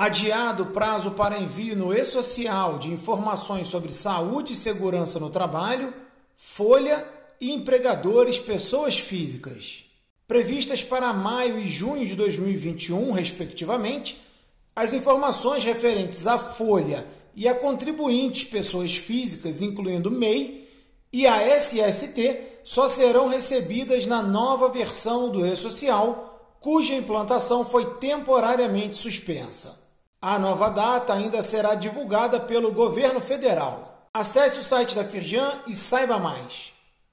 Adiado o prazo para envio no e-social de informações sobre saúde e segurança no trabalho, folha e empregadores pessoas físicas. Previstas para maio e junho de 2021, respectivamente, as informações referentes à folha e a contribuintes pessoas físicas, incluindo MEI, e a SST só serão recebidas na nova versão do e-social, cuja implantação foi temporariamente suspensa. A nova data ainda será divulgada pelo governo federal. Acesse o site da Firjan e saiba mais.